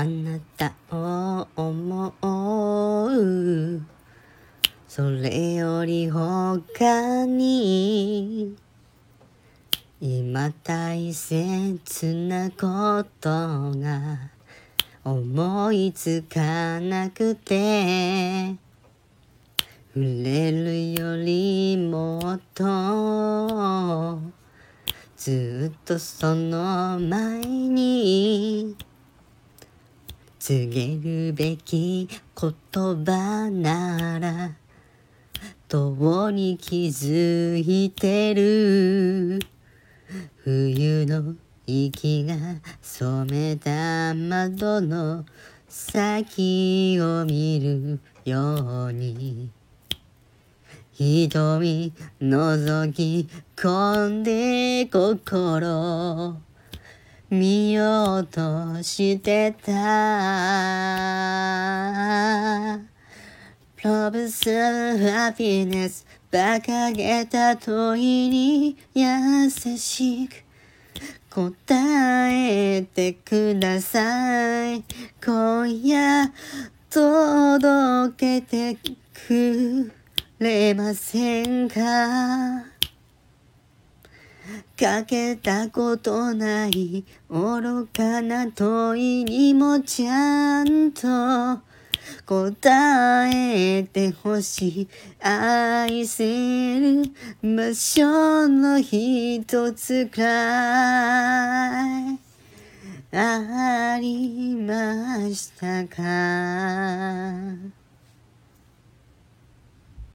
あなた。を思うそれより他に今大切なことが思いつかなくて。触れるよりもっと。ずっとその前に告げるべき言葉ならとに気づいてる。冬の息が染めた窓の先を見るように瞳覗き込んで心見ようとしてた。Love s happiness 馬鹿げた問いに優しく。答えてください。今夜届けてくれませんか？かけたことない愚かな問いにもちゃんと答えてほしい愛せる場所の一つくらい。ありましたか？